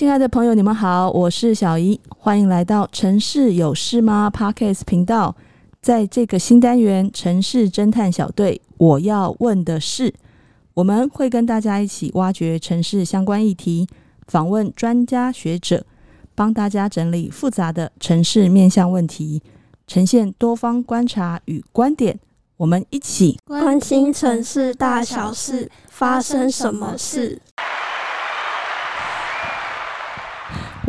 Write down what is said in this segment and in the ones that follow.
亲爱的朋友，你们好，我是小怡，欢迎来到《城市有事吗》Podcast 频道。在这个新单元“城市侦探小队”，我要问的是，我们会跟大家一起挖掘城市相关议题，访问专家学者，帮大家整理复杂的城市面向问题，呈现多方观察与观点。我们一起关心城市大小事，发生什么事？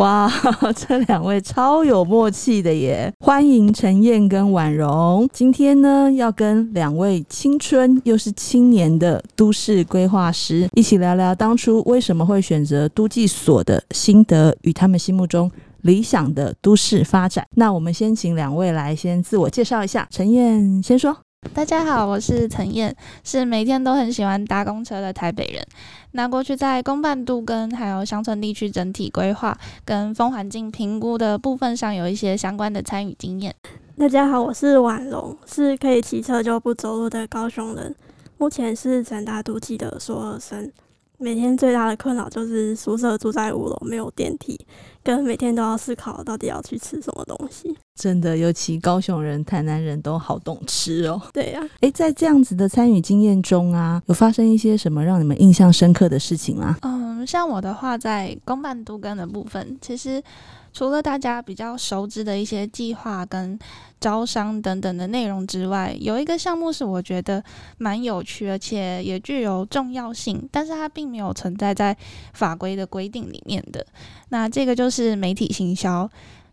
哇，这两位超有默契的耶！欢迎陈燕跟婉容。今天呢，要跟两位青春又是青年的都市规划师一起聊聊当初为什么会选择都计所的心得与他们心目中理想的都市发展。那我们先请两位来先自我介绍一下。陈燕先说。大家好，我是陈燕，是每天都很喜欢搭公车的台北人。那过去在公办都跟还有乡村地区整体规划跟风环境评估的部分上有一些相关的参与经验。大家好，我是婉龙，是可以骑车就不走路的高雄人，目前是成大都计的硕二生。每天最大的困扰就是宿舍住在五楼，没有电梯，跟每天都要思考到底要去吃什么东西。真的，尤其高雄人、台南人都好懂吃哦。对呀、啊，诶，在这样子的参与经验中啊，有发生一些什么让你们印象深刻的事情吗？嗯，像我的话，在公办都跟的部分，其实。除了大家比较熟知的一些计划跟招商等等的内容之外，有一个项目是我觉得蛮有趣，而且也具有重要性，但是它并没有存在在法规的规定里面的。那这个就是媒体行销。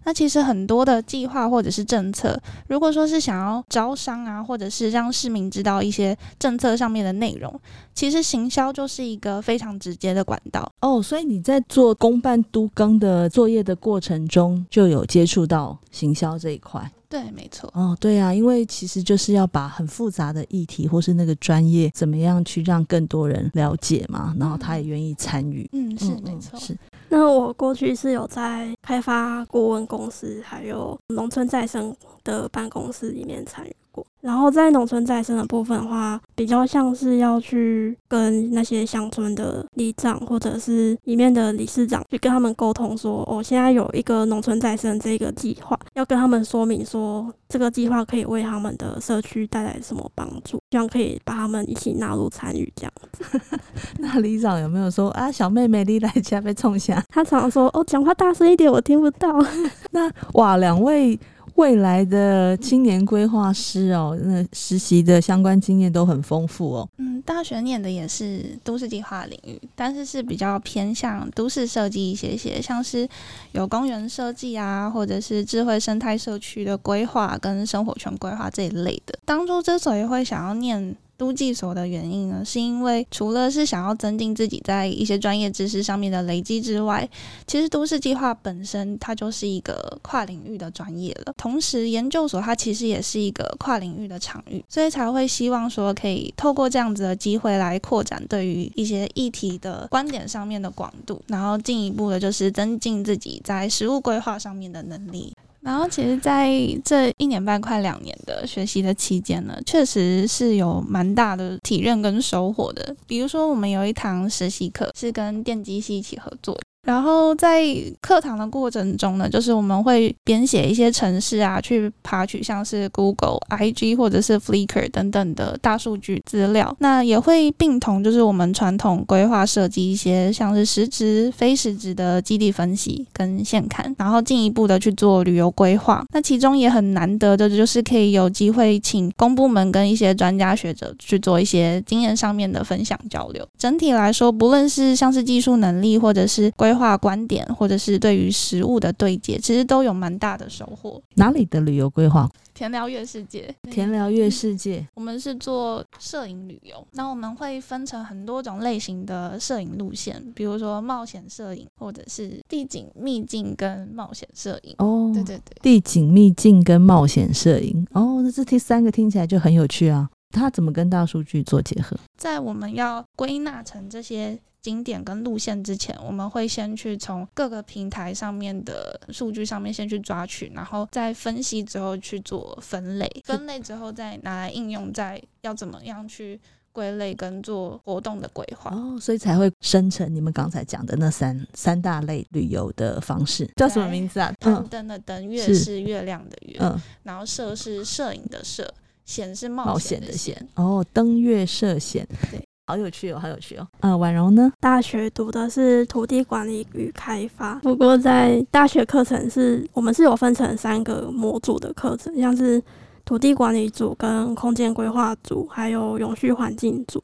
那其实很多的计划或者是政策，如果说是想要招商啊，或者是让市民知道一些政策上面的内容，其实行销就是一个非常直接的管道哦。所以你在做公办都更的作业的过程中，就有接触到行销这一块。对，没错。哦，对啊，因为其实就是要把很复杂的议题或是那个专业怎么样去让更多人了解嘛，然后他也愿意参与。嗯，是没错。是。那我过去是有在开发顾问公司，还有农村再生的办公室里面参与。然后在农村再生的部分的话，比较像是要去跟那些乡村的里长或者是里面的理事长去跟他们沟通说，说哦，现在有一个农村再生这个计划，要跟他们说明说这个计划可以为他们的社区带来什么帮助，希望可以把他们一起纳入参与这样子。那里长有没有说啊，小妹妹你来家被冲下？他常常说哦，讲话大声一点，我听不到。那哇，两位。未来的青年规划师哦，那实习的相关经验都很丰富哦。嗯，大学念的也是都市计划领域，但是是比较偏向都市设计一些些，像是有公园设计啊，或者是智慧生态社区的规划跟生活圈规划这一类的。当初之所以会想要念。都计所的原因呢，是因为除了是想要增进自己在一些专业知识上面的累积之外，其实都市计划本身它就是一个跨领域的专业了。同时，研究所它其实也是一个跨领域的场域，所以才会希望说可以透过这样子的机会来扩展对于一些议题的观点上面的广度，然后进一步的就是增进自己在实务规划上面的能力。然后，其实，在这一年半快两年的学习的期间呢，确实是有蛮大的体验跟收获的。比如说，我们有一堂实习课是跟电机系一起合作的。然后在课堂的过程中呢，就是我们会编写一些程式啊，去爬取像是 Google、IG 或者是 Flickr 等等的大数据资料。那也会并同就是我们传统规划设计一些像是实质、非实质的基地分析跟现勘，然后进一步的去做旅游规划。那其中也很难得的就是可以有机会请公部门跟一些专家学者去做一些经验上面的分享交流。整体来说，不论是像是技术能力或者是规划。化观点，或者是对于食物的对接，其实都有蛮大的收获。哪里的旅游规划？田寮月世界。田寮月世界，我们是做摄影旅游，那我们会分成很多种类型的摄影路线，比如说冒险摄影，或者是地景秘境跟冒险摄影。哦，对对对，地景秘境跟冒险摄影。哦，那这第三个听起来就很有趣啊。它怎么跟大数据做结合？在我们要归纳成这些。景点跟路线之前，我们会先去从各个平台上面的数据上面先去抓取，然后再分析之后去做分类，分类之后再拿来应用，在要怎么样去。归类跟做活动的规划。哦，所以才会生成你们刚才讲的那三三大类旅游的方式，叫什么名字啊？攀登的登，月是月亮的月，嗯，然后摄是摄影的摄，险是冒险的险。哦，登月涉险，对。好有趣哦，好有趣哦。呃，婉柔呢？大学读的是土地管理与开发，不过在大学课程是我们是有分成三个模组的课程，像是土地管理组、跟空间规划组，还有永续环境组。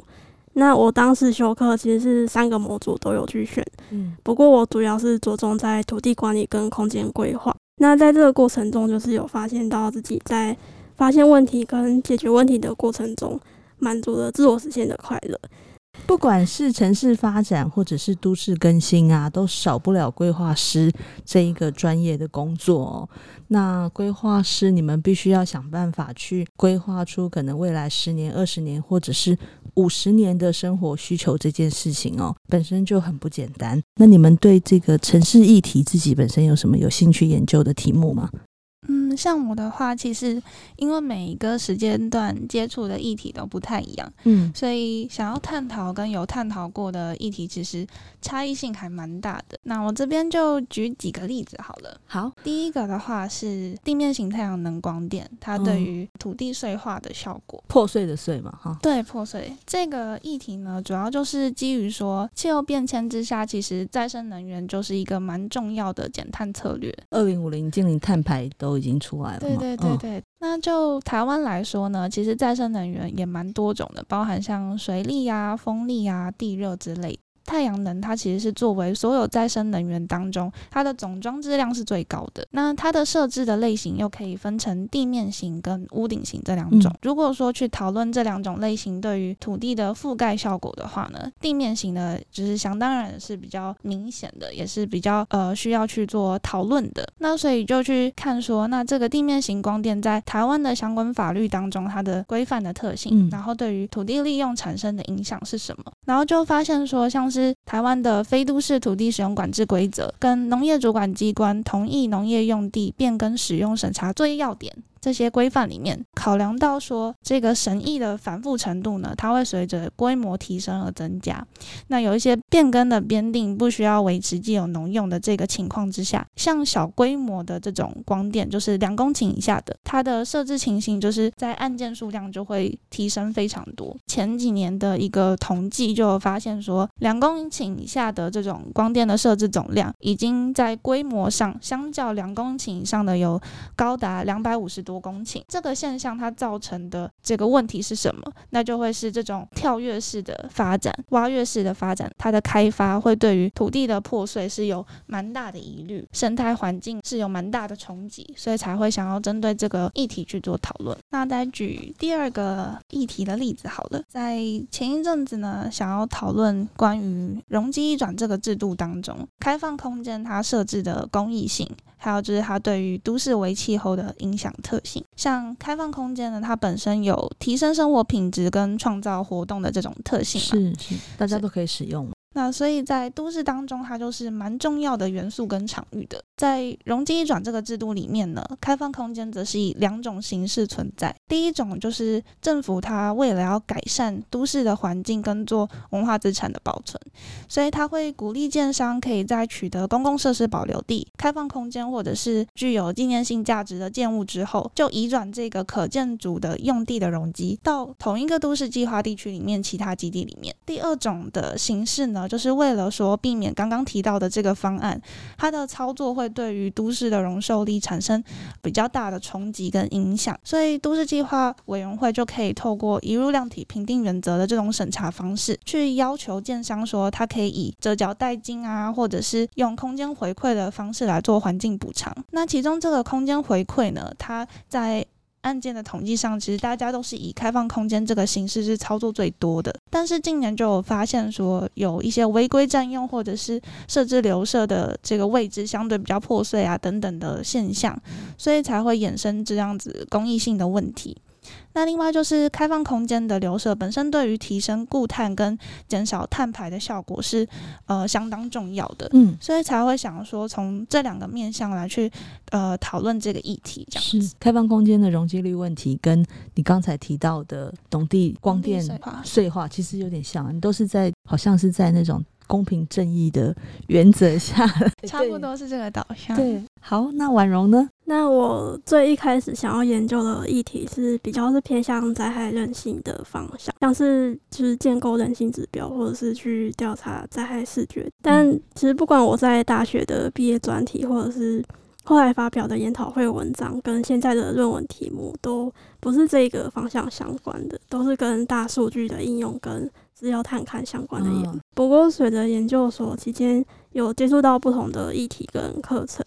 那我当时修课其实是三个模组都有去选，嗯，不过我主要是着重在土地管理跟空间规划。那在这个过程中，就是有发现到自己在发现问题跟解决问题的过程中。满足了自我实现的快乐。不管是城市发展，或者是都市更新啊，都少不了规划师这一个专业的工作哦。那规划师，你们必须要想办法去规划出可能未来十年、二十年，或者是五十年的生活需求这件事情哦，本身就很不简单。那你们对这个城市议题自己本身有什么有兴趣研究的题目吗？嗯，像我的话，其实因为每一个时间段接触的议题都不太一样，嗯，所以想要探讨跟有探讨过的议题，其实差异性还蛮大的。那我这边就举几个例子好了。好，第一个的话是地面型太阳能光电，它对于土地碎化的效果，嗯、破碎的碎嘛，哈，对，破碎这个议题呢，主要就是基于说气候变迁之下，其实再生能源就是一个蛮重要的减碳策略。二零五零净零碳排都。都已经出来了。对对对对，嗯、那就台湾来说呢，其实再生能源也蛮多种的，包含像水力啊、风力啊、地热之类。太阳能它其实是作为所有再生能源当中，它的总装置量是最高的。那它的设置的类型又可以分成地面型跟屋顶型这两种。嗯、如果说去讨论这两种类型对于土地的覆盖效果的话呢，地面型的就是想当然是比较明显的，也是比较呃需要去做讨论的。那所以就去看说，那这个地面型光电在台湾的相关法律当中，它的规范的特性，嗯、然后对于土地利用产生的影响是什么？然后就发现说，像是台湾的非都市土地使用管制规则跟农业主管机关同意农业用地变更使用审查作业要点。这些规范里面考量到说，这个审议的繁复程度呢，它会随着规模提升而增加。那有一些变更的编定不需要维持既有农用的这个情况之下，像小规模的这种光电，就是两公顷以下的，它的设置情形就是在案件数量就会提升非常多。前几年的一个统计就发现说，两公顷以下的这种光电的设置总量，已经在规模上相较两公顷以上的有高达两百五十多。多公顷，这个现象它造成的这个问题是什么？那就会是这种跳跃式的发展、挖跃式的发展，它的开发会对于土地的破碎是有蛮大的疑虑，生态环境是有蛮大的冲击，所以才会想要针对这个议题去做讨论。那再举第二个议题的例子好了，在前一阵子呢，想要讨论关于容积移转这个制度当中，开放空间它设置的公益性。还有就是它对于都市微气候的影响特性，像开放空间呢，它本身有提升生活品质跟创造活动的这种特性，是是，大家都可以使用。那所以在都市当中，它就是蛮重要的元素跟场域的。在容积移转这个制度里面呢，开放空间则是以两种形式存在。第一种就是政府它为了要改善都市的环境跟做文化资产的保存，所以它会鼓励建商可以在取得公共设施保留地、开放空间或者是具有纪念性价值的建物之后，就移转这个可建筑的用地的容积到同一个都市计划地区里面其他基地里面。第二种的形式呢，就是为了说避免刚刚提到的这个方案，它的操作会对于都市的容受力产生比较大的冲击跟影响，所以都市计划委员会就可以透过移入量体评定原则的这种审查方式，去要求建商说，它可以以折角代金啊，或者是用空间回馈的方式来做环境补偿。那其中这个空间回馈呢，它在案件的统计上，其实大家都是以开放空间这个形式是操作最多的。但是近年就有发现说，有一些违规占用或者是设置留设的这个位置相对比较破碎啊等等的现象，所以才会衍生这样子公益性的问题。那另外就是开放空间的留设本身对于提升固碳跟减少碳排的效果是呃相当重要的，嗯，所以才会想说从这两个面向来去呃讨论这个议题，这样子。开放空间的容积率问题，跟你刚才提到的农地光电税化其实有点像，你都是在好像是在那种。公平正义的原则下，差不多是这个导向。对，好，那婉容呢？那我最一开始想要研究的议题是比较是偏向灾害韧性的方向，像是就是建构韧性指标，或者是去调查灾害视觉。但其实不管我在大学的毕业专题，或者是后来发表的研讨会文章，跟现在的论文题目，都不是这个方向相关的，都是跟大数据的应用跟。资料探勘相关的研，嗯、不过随着研究所期间有接触到不同的议题跟课程。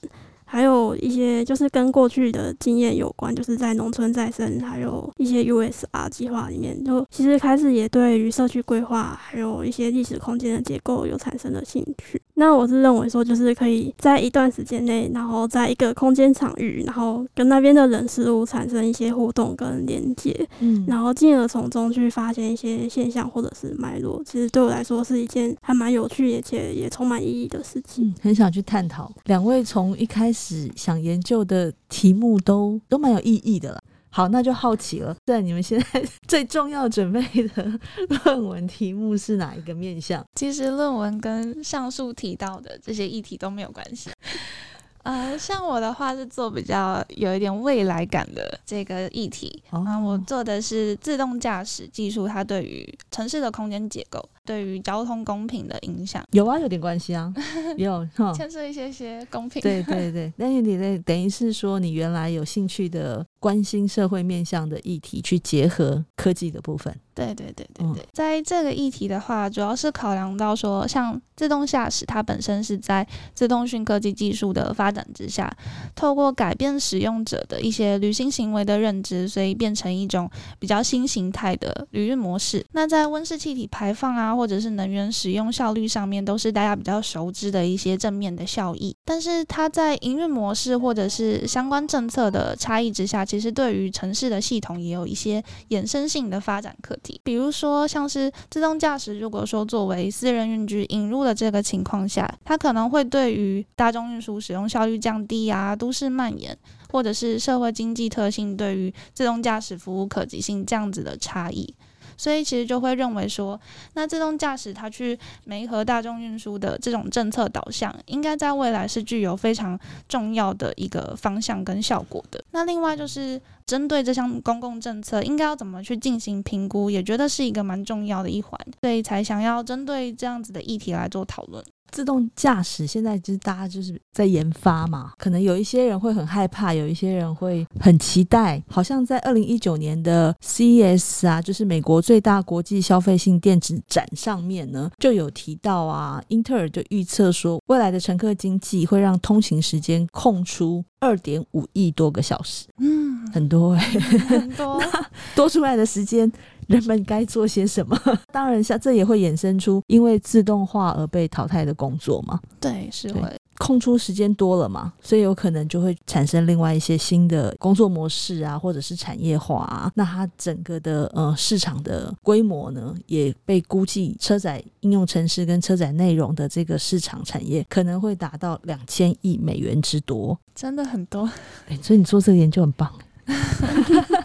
还有一些就是跟过去的经验有关，就是在农村再生，还有一些 USR 计划里面，就其实开始也对于社区规划，还有一些历史空间的结构有产生了兴趣。那我是认为说，就是可以在一段时间内，然后在一个空间场域，然后跟那边的人事物产生一些互动跟连接，嗯，然后进而从中去发现一些现象或者是脉络。其实对我来说是一件还蛮有趣，而且也充满意义的事情。嗯，很想去探讨。两位从一开始。想研究的题目都都蛮有意义的了。好，那就好奇了，在你们现在最重要准备的论文题目是哪一个面向？其实论文跟上述提到的这些议题都没有关系。呃，像我的话是做比较有一点未来感的这个议题啊，哦、我做的是自动驾驶技术，它对于城市的空间结构。对于交通公平的影响。有啊，有点关系啊，有牵涉一些些公平。对对对，但是你那等于是说，你原来有兴趣的、关心社会面向的议题，去结合科技的部分。对对对对对，嗯、在这个议题的话，主要是考量到说，像自动驾驶，它本身是在自动讯科技技术的发展之下，透过改变使用者的一些旅行行为的认知，所以变成一种比较新形态的旅运模式。那在温室气体排放啊，或者是能源使用效率上面，都是大家比较熟知的一些正面的效益。但是它在营运模式或者是相关政策的差异之下，其其实对于城市的系统也有一些衍生性的发展课题。比如说，像是自动驾驶，如果说作为私人运具引入的这个情况下，它可能会对于大众运输使用效率降低啊，都市蔓延，或者是社会经济特性对于自动驾驶服务可及性这样子的差异。所以其实就会认为说，那自动驾驶它去媒合大众运输的这种政策导向，应该在未来是具有非常重要的一个方向跟效果的。那另外就是针对这项公共政策，应该要怎么去进行评估，也觉得是一个蛮重要的一环，所以才想要针对这样子的议题来做讨论。自动驾驶现在就是大家就是在研发嘛，可能有一些人会很害怕，有一些人会很期待。好像在二零一九年的 CES 啊，就是美国最大国际消费性电子展上面呢，就有提到啊，英特尔就预测说，未来的乘客经济会让通勤时间空出二点五亿多个小时，嗯，很多哎、欸，很多 多出来的时间。人们该做些什么？当然，像这也会衍生出因为自动化而被淘汰的工作嘛。对，是会空出时间多了嘛，所以有可能就会产生另外一些新的工作模式啊，或者是产业化啊。那它整个的呃市场的规模呢，也被估计车载应用程式跟车载内容的这个市场产业可能会达到两千亿美元之多，真的很多。哎，所以你做这个研究很棒。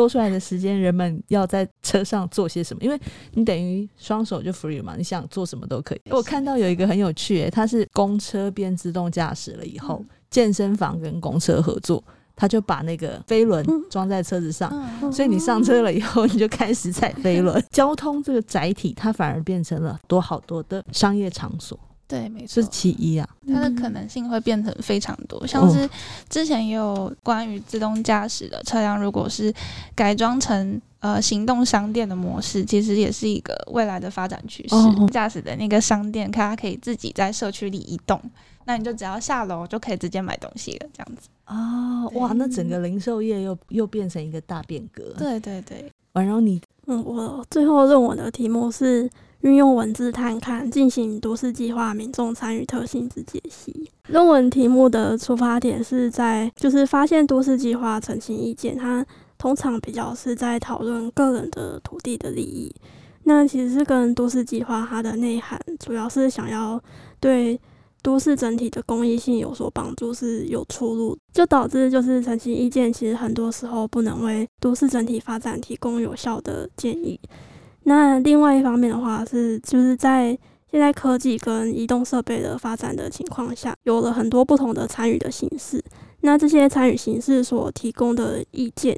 多出来的时间，人们要在车上做些什么？因为你等于双手就 free 嘛，你想做什么都可以。我看到有一个很有趣，诶，它是公车变自动驾驶了以后，健身房跟公车合作，他就把那个飞轮装在车子上，所以你上车了以后，你就开始踩飞轮。交通这个载体，它反而变成了多好多的商业场所。对，没错，是其一啊。它的可能性会变成非常多，像是之前也有关于自动驾驶的车辆，如果是改装成呃行动商店的模式，其实也是一个未来的发展趋势。驾驶的那个商店，它可以自己在社区里移动，那你就只要下楼就可以直接买东西了，这样子。哦，哇，那整个零售业又又变成一个大变革。对对对，婉容你，嗯，我最后论文的题目是。运用文字探勘进行都市计划民众参与特性之解析。论文题目的出发点是在就是发现都市计划澄清意见，它通常比较是在讨论个人的土地的利益。那其实是跟都市计划它的内涵，主要是想要对都市整体的公益性有所帮助，是有出入，就导致就是澄清意见，其实很多时候不能为都市整体发展提供有效的建议。那另外一方面的话是，就是在现在科技跟移动设备的发展的情况下，有了很多不同的参与的形式。那这些参与形式所提供的意见，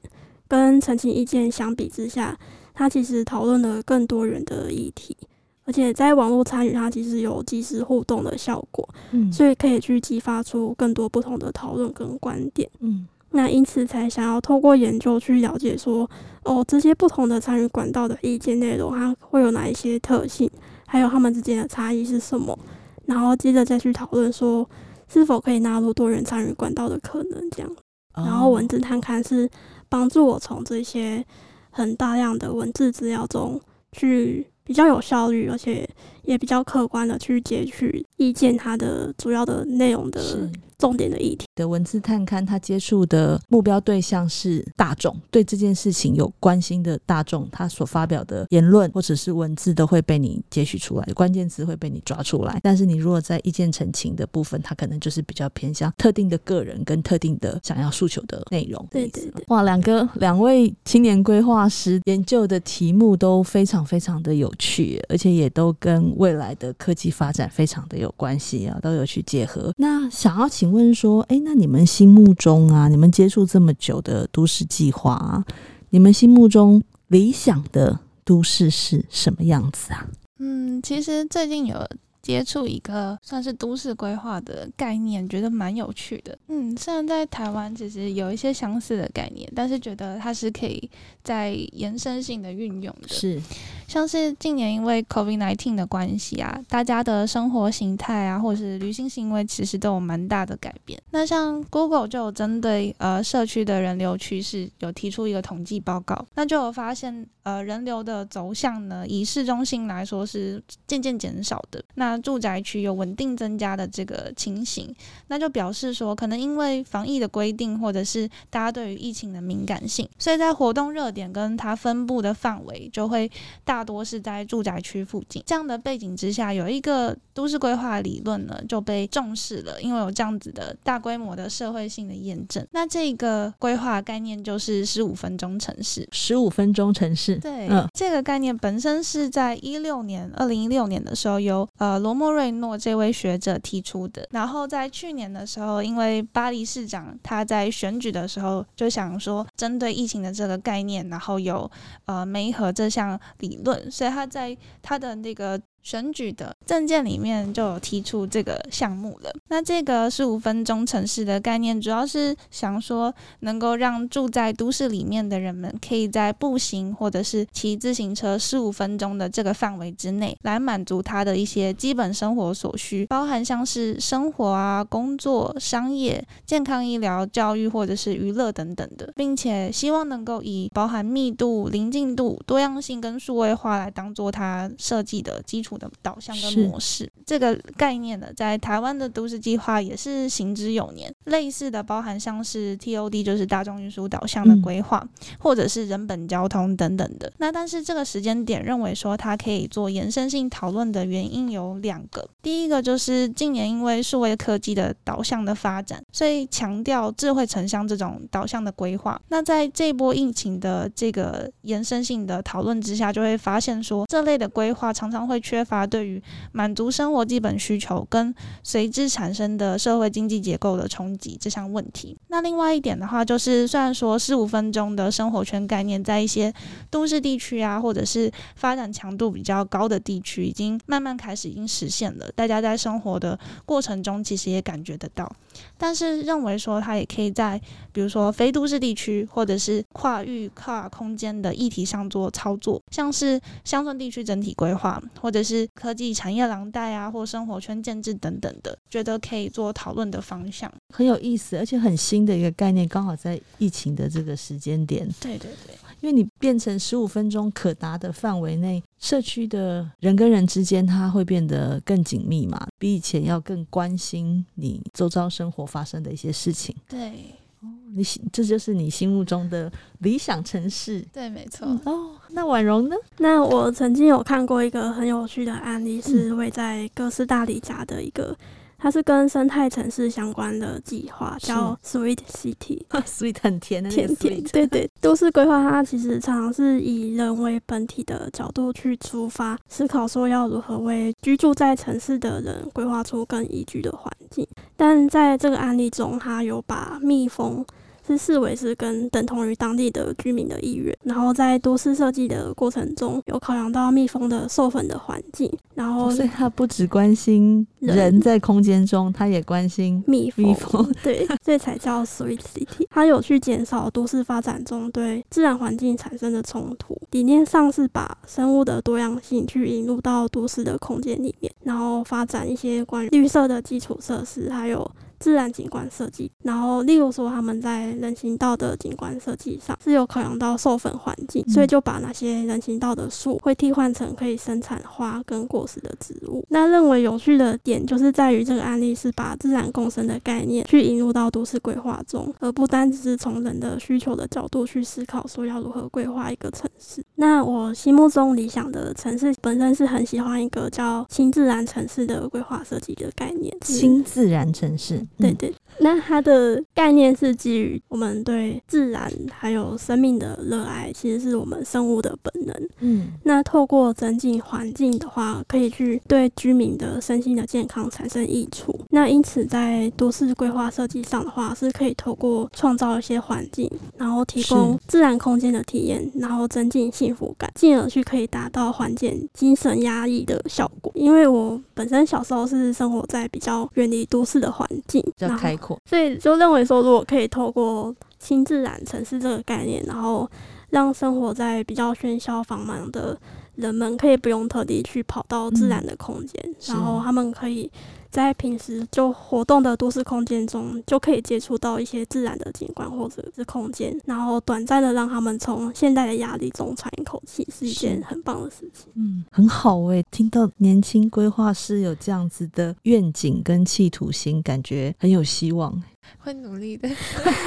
跟澄清意见相比之下，它其实讨论了更多元的议题，而且在网络参与，它其实有即时互动的效果，嗯，所以可以去激发出更多不同的讨论跟观点，嗯，那因此才想要透过研究去了解说，哦，这些不同的参与管道的意见内容，它会有哪一些特性，还有它们之间的差异是什么，然后接着再去讨论说。是否可以纳入多元参与管道的可能？这样，然后文字探勘是帮助我从这些很大量的文字资料中去比较有效率，而且也比较客观的去截取意见它的主要的内容的。重点的议题的文字探勘，他接触的目标对象是大众，对这件事情有关心的大众，他所发表的言论或者是文字都会被你截取出来，关键词会被你抓出来。但是你如果在意见陈情的部分，他可能就是比较偏向特定的个人跟特定的想要诉求的内容。对对对，哇，两个两位青年规划师研究的题目都非常非常的有趣，而且也都跟未来的科技发展非常的有关系啊，都有去结合。那想要请。问说，哎，那你们心目中啊，你们接触这么久的都市计划啊，你们心目中理想的都市是什么样子啊？嗯，其实最近有。接触一个算是都市规划的概念，觉得蛮有趣的。嗯，虽然在台湾其实有一些相似的概念，但是觉得它是可以在延伸性的运用的。是，像是近年因为 COVID-19 的关系啊，大家的生活形态啊，或者是旅行行为，其实都有蛮大的改变。那像 Google 就有针对呃社区的人流趋势，有提出一个统计报告，那就有发现呃人流的走向呢，以市中心来说是渐渐减少的。那住宅区有稳定增加的这个情形，那就表示说，可能因为防疫的规定，或者是大家对于疫情的敏感性，所以在活动热点跟它分布的范围，就会大多是在住宅区附近。这样的背景之下，有一个都市规划理论呢就被重视了，因为有这样子的大规模的社会性的验证。那这个规划概念就是十五分钟城市。十五分钟城市，对，嗯，这个概念本身是在一六年，二零一六年的时候由呃。罗莫瑞诺这位学者提出的，然后在去年的时候，因为巴黎市长他在选举的时候就想说，针对疫情的这个概念，然后有呃梅和这项理论，所以他在他的那个。选举的政见里面就有提出这个项目了。那这个十五分钟城市的概念，主要是想说能够让住在都市里面的人们，可以在步行或者是骑自行车十五分钟的这个范围之内，来满足他的一些基本生活所需，包含像是生活啊、工作、商业、健康、医疗、教育或者是娱乐等等的，并且希望能够以包含密度、临近度、多样性跟数位化来当做它设计的基础。的导向跟模式，这个概念呢，在台湾的都市计划也是行之有年。类似的，包含像是 TOD，就是大众运输导向的规划，嗯、或者是人本交通等等的。那但是这个时间点，认为说它可以做延伸性讨论的原因有两个。第一个就是近年因为数位科技的导向的发展，所以强调智慧城乡这种导向的规划。那在这波疫情的这个延伸性的讨论之下，就会发现说，这类的规划常常会缺。乏对于满足生活基本需求跟随之产生的社会经济结构的冲击这项问题。那另外一点的话，就是虽然说十五分钟的生活圈概念在一些都市地区啊，或者是发展强度比较高的地区，已经慢慢开始已经实现了，大家在生活的过程中其实也感觉得到。但是认为说它也可以在比如说非都市地区或者是跨域跨空间的议题上做操作，像是乡村地区整体规划，或者是。科技产业廊带啊，或生活圈建制等等的，觉得可以做讨论的方向，很有意思，而且很新的一个概念，刚好在疫情的这个时间点。对对对，因为你变成十五分钟可达的范围内，社区的人跟人之间，它会变得更紧密嘛，比以前要更关心你周遭生活发生的一些事情。对。哦，你这就是你心目中的理想城市。对，没错。嗯、哦，那婉容呢？那我曾经有看过一个很有趣的案例，是位在哥斯大黎加的一个。它是跟生态城市相关的计划，叫 Sweet City，Sweet 很甜的甜甜，对对。都市规划它其实常常是以人为本体的角度去出发，思考说要如何为居住在城市的人规划出更宜居的环境。但在这个案例中，它有把蜜蜂。是视为是跟等同于当地的居民的意愿，然后在都市设计的过程中，有考量到蜜蜂的授粉的环境，然后所以他不只关心人在空间中，他也关心蜜蜂，蜜 蜂对，所以才叫 Sweet City。他有去减少都市发展中对自然环境产生的冲突，理念上是把生物的多样性去引入到都市的空间里面，然后发展一些关于绿色的基础设施，还有。自然景观设计，然后例如说他们在人行道的景观设计上是有考量到授粉环境，所以就把那些人行道的树会替换成可以生产花跟果实的植物。那认为有趣的点就是在于这个案例是把自然共生的概念去引入到都市规划中，而不单只是从人的需求的角度去思考说要如何规划一个城市。那我心目中理想的城市本身是很喜欢一个叫新自然城市的规划设计的概念，新自然城市。对对，那它的概念是基于我们对自然还有生命的热爱，其实是我们生物的本能。嗯，那透过增进环境的话，可以去对居民的身心的健康产生益处。那因此，在都市规划设计上的话，是可以透过创造一些环境，然后提供自然空间的体验，然后增进幸福感，进而去可以达到缓解精神压抑的效果。因为我本身小时候是生活在比较远离都市的环境。比较开阔，所以就认为说，如果可以透过新自然城市这个概念，然后让生活在比较喧嚣繁忙的人们，可以不用特地去跑到自然的空间，嗯，然后他们可以。在平时就活动的都市空间中，就可以接触到一些自然的景观或者是空间，然后短暂的让他们从现代的压力中喘一口气，是一件很棒的事情。嗯，很好诶、欸，听到年轻规划师有这样子的愿景跟企图心，感觉很有希望。会努力的，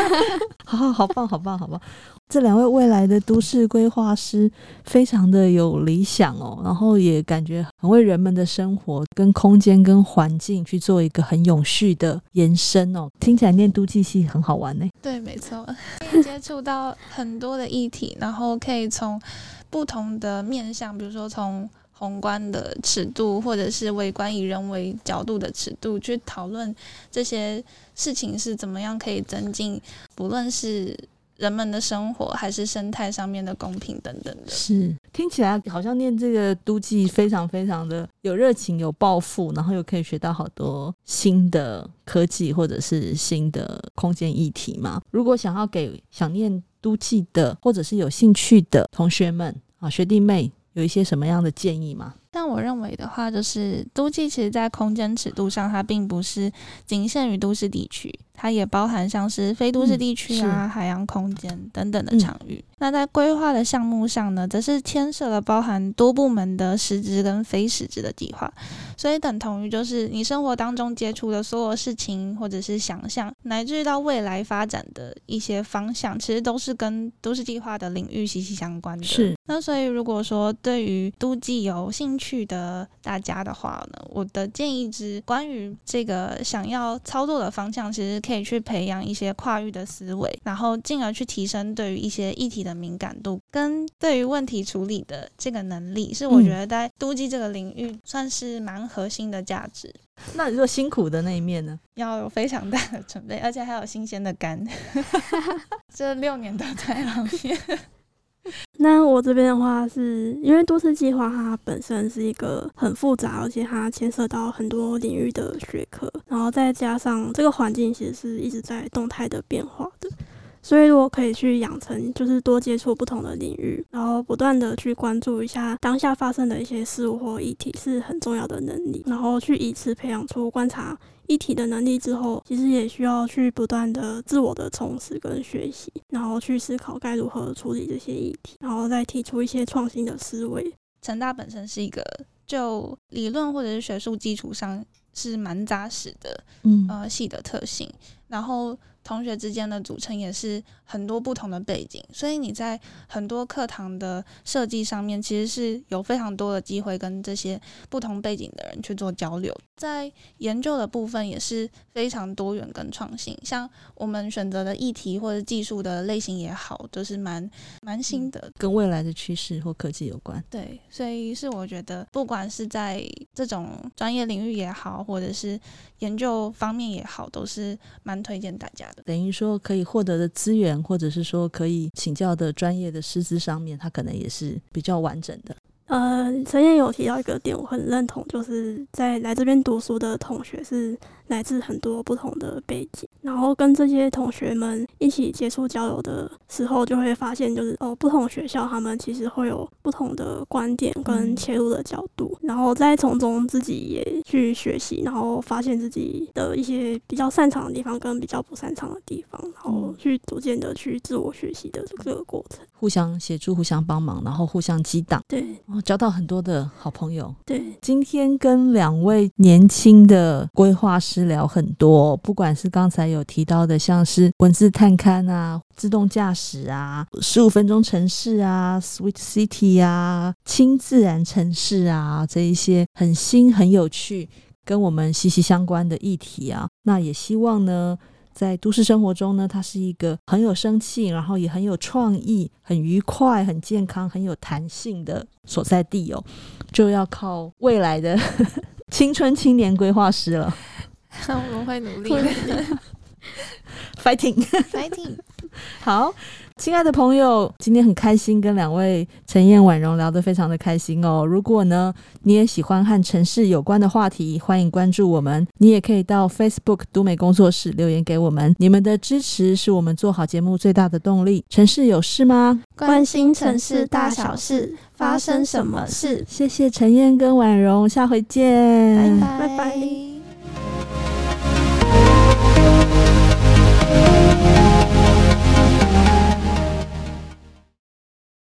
好好好棒，好棒，好棒！这两位未来的都市规划师非常的有理想哦，然后也感觉很为人们的生活、跟空间、跟环境去做一个很永续的延伸哦。听起来念都计系很好玩呢。对，没错，可以接触到很多的议题，然后可以从不同的面向，比如说从。宏观的尺度，或者是微观以人为角度的尺度去讨论这些事情是怎么样可以增进，不论是人们的生活还是生态上面的公平等等的。是，听起来好像念这个都计非常非常的有热情、有抱负，然后又可以学到好多新的科技或者是新的空间议题嘛。如果想要给想念都计的或者是有兴趣的同学们啊，学弟妹。有一些什么样的建议吗？但我认为的话，就是都计其实在空间尺度上，它并不是仅限于都市地区。它也包含像是非都市地区啊、嗯、海洋空间等等的场域。嗯、那在规划的项目上呢，则是牵涉了包含多部门的实质跟非实质的计划。所以等同于就是你生活当中接触的所有事情，或者是想象，乃至于到未来发展的一些方向，其实都是跟都市计划的领域息息相关的。是。那所以如果说对于都计有兴趣的大家的话呢，我的建议是关于这个想要操作的方向，其实。可以去培养一些跨域的思维，然后进而去提升对于一些议题的敏感度，跟对于问题处理的这个能力，是我觉得在都基这个领域算是蛮核心的价值。那你说辛苦的那一面呢？要有非常大的准备，而且还有新鲜的肝。这六年都在行业。那我这边的话是，因为都市计划它本身是一个很复杂，而且它牵涉到很多领域的学科，然后再加上这个环境其实是一直在动态的变化的，所以如果可以去养成，就是多接触不同的领域，然后不断的去关注一下当下发生的一些事物或议题，是很重要的能力，然后去以此培养出观察。议题的能力之后，其实也需要去不断的自我的充实跟学习，然后去思考该如何处理这些议题，然后再提出一些创新的思维。成大本身是一个就理论或者是学术基础上是蛮扎实的，嗯，呃，系的特性。然后同学之间的组成也是很多不同的背景，所以你在很多课堂的设计上面，其实是有非常多的机会跟这些不同背景的人去做交流。在研究的部分也是非常多元跟创新，像我们选择的议题或者技术的类型也好，都是蛮蛮新的，跟未来的趋势或科技有关。对，所以是我觉得，不管是在这种专业领域也好，或者是研究方面也好，都是蛮推荐大家等于说可以获得的资源，或者是说可以请教的专业的师资上面，它可能也是比较完整的。呃，陈燕有提到一个点，我很认同，就是在来这边读书的同学是来自很多不同的背景，然后跟这些同学们一起接触交流的时候，就会发现，就是哦，不同学校他们其实会有不同的观点跟切入的角度，然后再从中自己也去学习，然后发现自己的一些比较擅长的地方跟比较不擅长的地方，然后去逐渐的去自我学习的这个过程，互相协助、互相帮忙，然后互相激荡，对。交到很多的好朋友。对，今天跟两位年轻的规划师聊很多，不管是刚才有提到的，像是文字探勘啊、自动驾驶啊、十五分钟城市啊、Sweet City 啊、轻自然城市啊，这一些很新、很有趣、跟我们息息相关的议题啊，那也希望呢。在都市生活中呢，它是一个很有生气，然后也很有创意、很愉快、很健康、很有弹性的所在地哦，就要靠未来的 青春青年规划师了。我们会努力，fighting，fighting，好。亲爱的朋友，今天很开心跟两位陈燕、婉容聊得非常的开心哦。如果呢你也喜欢和城市有关的话题，欢迎关注我们。你也可以到 Facebook 都美工作室留言给我们。你们的支持是我们做好节目最大的动力。城市有事吗？关心城市大小事，发生什么事？谢谢陈燕跟婉容，下回见，拜拜。拜拜。